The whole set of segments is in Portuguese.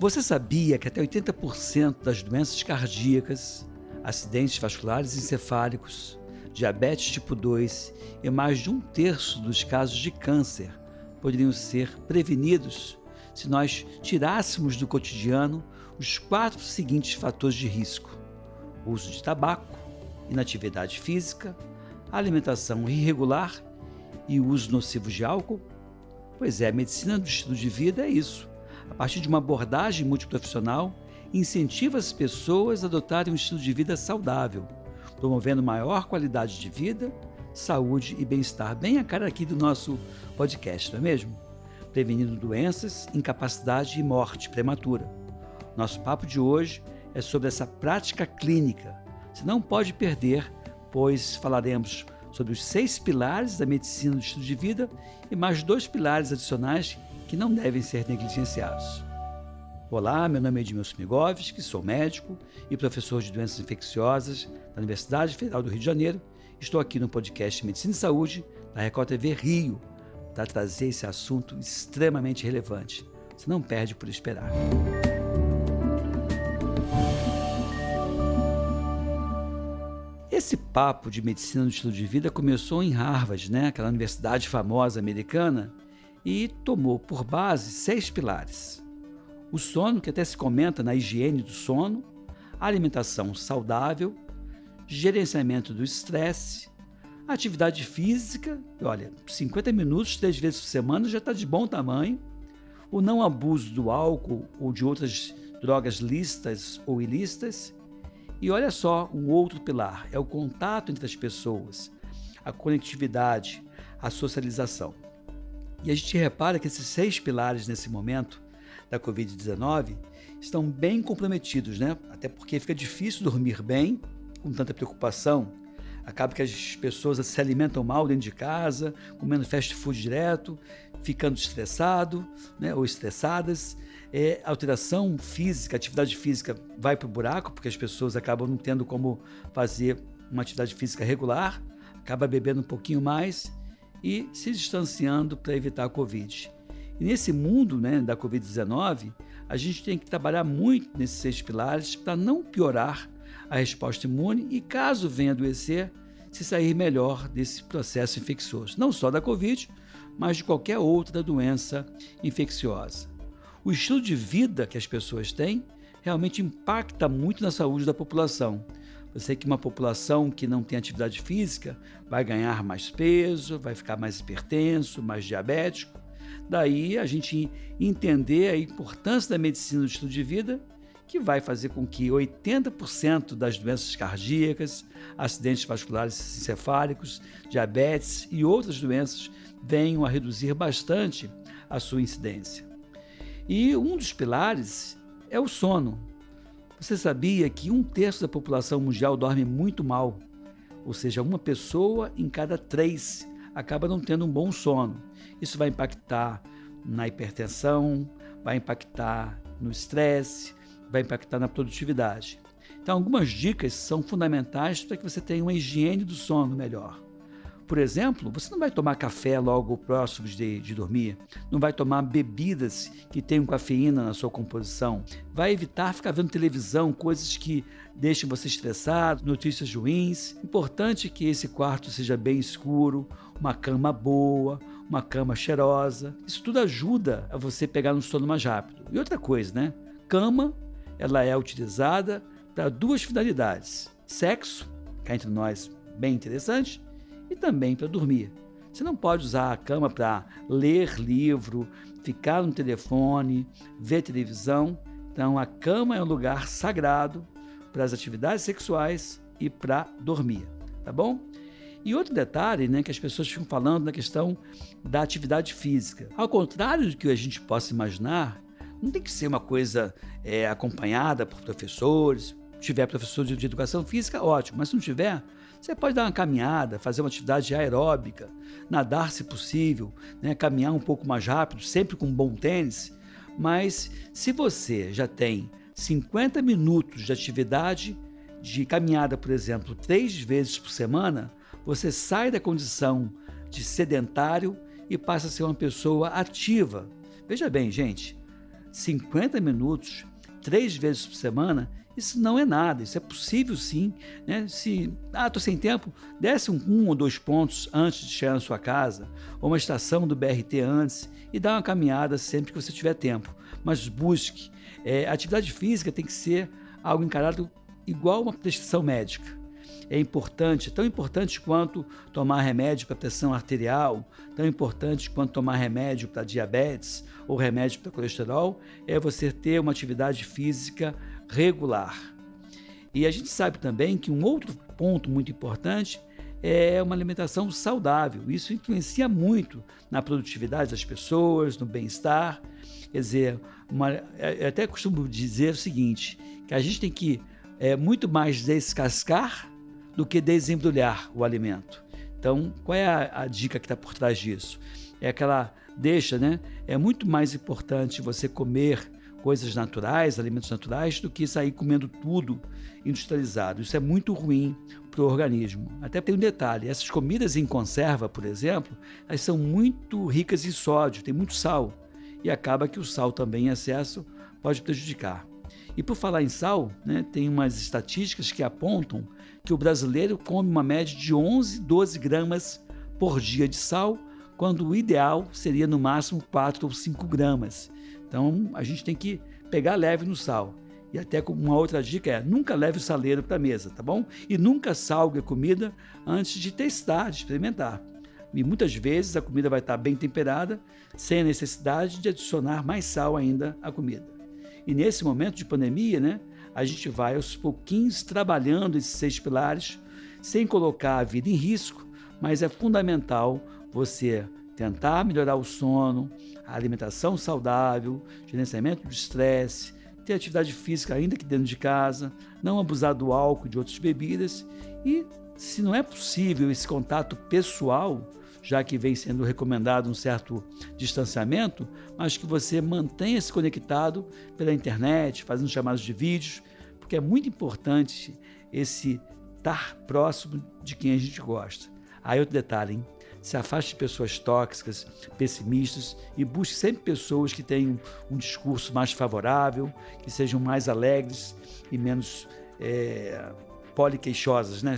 Você sabia que até 80% das doenças cardíacas, acidentes vasculares encefálicos, diabetes tipo 2 e mais de um terço dos casos de câncer poderiam ser prevenidos se nós tirássemos do cotidiano os quatro seguintes fatores de risco: uso de tabaco, inatividade física, alimentação irregular e uso nocivo de álcool? Pois é, a medicina do estilo de vida é isso a partir de uma abordagem multiprofissional, incentiva as pessoas a adotarem um estilo de vida saudável, promovendo maior qualidade de vida, saúde e bem-estar, bem a cara aqui do nosso podcast, não é mesmo? Prevenindo doenças, incapacidade e morte prematura. Nosso papo de hoje é sobre essa prática clínica. Você não pode perder, pois falaremos sobre os seis pilares da medicina do estilo de vida e mais dois pilares adicionais que não devem ser negligenciados. Olá, meu nome é Edmilson Migovski, sou médico e professor de doenças infecciosas da Universidade Federal do Rio de Janeiro. Estou aqui no podcast Medicina e Saúde da Record TV Rio para trazer esse assunto extremamente relevante. Você não perde por esperar. Esse papo de medicina no estilo de vida começou em Harvard, né? aquela universidade famosa americana, e tomou por base seis pilares: o sono, que até se comenta na higiene do sono, alimentação saudável, gerenciamento do estresse, atividade física, olha, 50 minutos, três vezes por semana já está de bom tamanho, o não abuso do álcool ou de outras drogas lícitas ou ilícitas, e olha só, um outro pilar é o contato entre as pessoas, a conectividade, a socialização. E a gente repara que esses seis pilares nesse momento da Covid-19 estão bem comprometidos, né? Até porque fica difícil dormir bem com tanta preocupação. Acaba que as pessoas se alimentam mal dentro de casa, comendo fast food direto, ficando estressado né, ou estressadas. É, alteração física, atividade física vai para o buraco, porque as pessoas acabam não tendo como fazer uma atividade física regular, acaba bebendo um pouquinho mais e se distanciando para evitar a Covid. E nesse mundo né, da Covid-19, a gente tem que trabalhar muito nesses seis pilares para não piorar a resposta imune e, caso venha adoecer, se sair melhor desse processo infeccioso, não só da Covid, mas de qualquer outra doença infecciosa. O estilo de vida que as pessoas têm realmente impacta muito na saúde da população. Eu sei que uma população que não tem atividade física vai ganhar mais peso, vai ficar mais hipertenso, mais diabético. Daí a gente entender a importância da medicina do estilo de vida, que vai fazer com que 80% das doenças cardíacas, acidentes vasculares encefálicos, diabetes e outras doenças venham a reduzir bastante a sua incidência. E um dos pilares é o sono. Você sabia que um terço da população mundial dorme muito mal? Ou seja, uma pessoa em cada três acaba não tendo um bom sono. Isso vai impactar na hipertensão, vai impactar no estresse, vai impactar na produtividade. Então, algumas dicas são fundamentais para que você tenha uma higiene do sono melhor. Por exemplo, você não vai tomar café logo próximo de, de dormir, não vai tomar bebidas que tenham cafeína na sua composição, vai evitar ficar vendo televisão, coisas que deixem você estressado, notícias ruins. Importante que esse quarto seja bem escuro, uma cama boa, uma cama cheirosa. Isso tudo ajuda a você pegar no sono mais rápido. E outra coisa, né? Cama, ela é utilizada para duas finalidades: sexo, cá entre nós, bem interessante, e também para dormir. Você não pode usar a cama para ler livro, ficar no telefone, ver televisão. Então, a cama é um lugar sagrado para as atividades sexuais e para dormir, tá bom? E outro detalhe, né, que as pessoas ficam falando na questão da atividade física. Ao contrário do que a gente possa imaginar, não tem que ser uma coisa é, acompanhada por professores. Tiver professor de educação física, ótimo, mas se não tiver, você pode dar uma caminhada, fazer uma atividade aeróbica, nadar se possível, né? caminhar um pouco mais rápido, sempre com um bom tênis. Mas se você já tem 50 minutos de atividade de caminhada, por exemplo, três vezes por semana, você sai da condição de sedentário e passa a ser uma pessoa ativa. Veja bem, gente, 50 minutos, três vezes por semana, isso não é nada, isso é possível sim. Né? Se, ah, estou sem tempo, desce um, um, ou dois pontos antes de chegar na sua casa, ou uma estação do BRT antes, e dá uma caminhada sempre que você tiver tempo. Mas busque. É, atividade física tem que ser algo encarado igual uma prescrição médica é importante, tão importante quanto tomar remédio para pressão arterial, tão importante quanto tomar remédio para diabetes ou remédio para colesterol, é você ter uma atividade física regular. E a gente sabe também que um outro ponto muito importante é uma alimentação saudável. Isso influencia muito na produtividade das pessoas, no bem-estar. Quer dizer, uma, eu até costumo dizer o seguinte: que a gente tem que é, muito mais descascar do que desembrulhar o alimento. Então, qual é a, a dica que está por trás disso? É aquela deixa, né? É muito mais importante você comer coisas naturais, alimentos naturais, do que sair comendo tudo industrializado. Isso é muito ruim para o organismo. Até tem um detalhe: essas comidas em conserva, por exemplo, elas são muito ricas em sódio, tem muito sal. E acaba que o sal também em excesso pode prejudicar. E por falar em sal, né, tem umas estatísticas que apontam que o brasileiro come uma média de 11, 12 gramas por dia de sal, quando o ideal seria no máximo 4 ou 5 gramas. Então a gente tem que pegar leve no sal. E até uma outra dica é: nunca leve o saleiro para a mesa, tá bom? E nunca salgue a comida antes de testar, de experimentar. E muitas vezes a comida vai estar bem temperada, sem a necessidade de adicionar mais sal ainda à comida. E nesse momento de pandemia, né, a gente vai aos pouquinhos trabalhando esses seis pilares, sem colocar a vida em risco, mas é fundamental você tentar melhorar o sono, a alimentação saudável, gerenciamento do estresse, ter atividade física ainda que dentro de casa, não abusar do álcool e de outras bebidas e, se não é possível esse contato pessoal, já que vem sendo recomendado um certo distanciamento, mas que você mantenha-se conectado pela internet, fazendo chamadas de vídeos, porque é muito importante esse estar próximo de quem a gente gosta. Aí outro detalhe, hein? Se afaste de pessoas tóxicas, pessimistas e busque sempre pessoas que tenham um discurso mais favorável, que sejam mais alegres e menos é, poliqueixosas, né?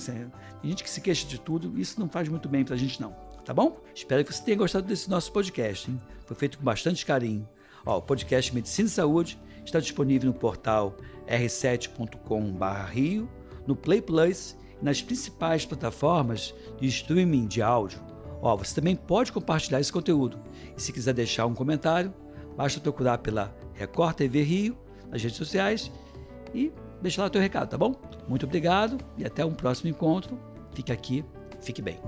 Tem gente que se queixa de tudo, isso não faz muito bem para a gente não tá bom? Espero que você tenha gostado desse nosso podcast, hein? Foi feito com bastante carinho. Ó, o podcast Medicina e Saúde está disponível no portal r7.com/rio, no Play Plus e nas principais plataformas de streaming de áudio. Ó, você também pode compartilhar esse conteúdo. E se quiser deixar um comentário, basta procurar pela Record TV Rio nas redes sociais e deixar lá o teu recado, tá bom? Muito obrigado e até um próximo encontro. Fique aqui, fique bem.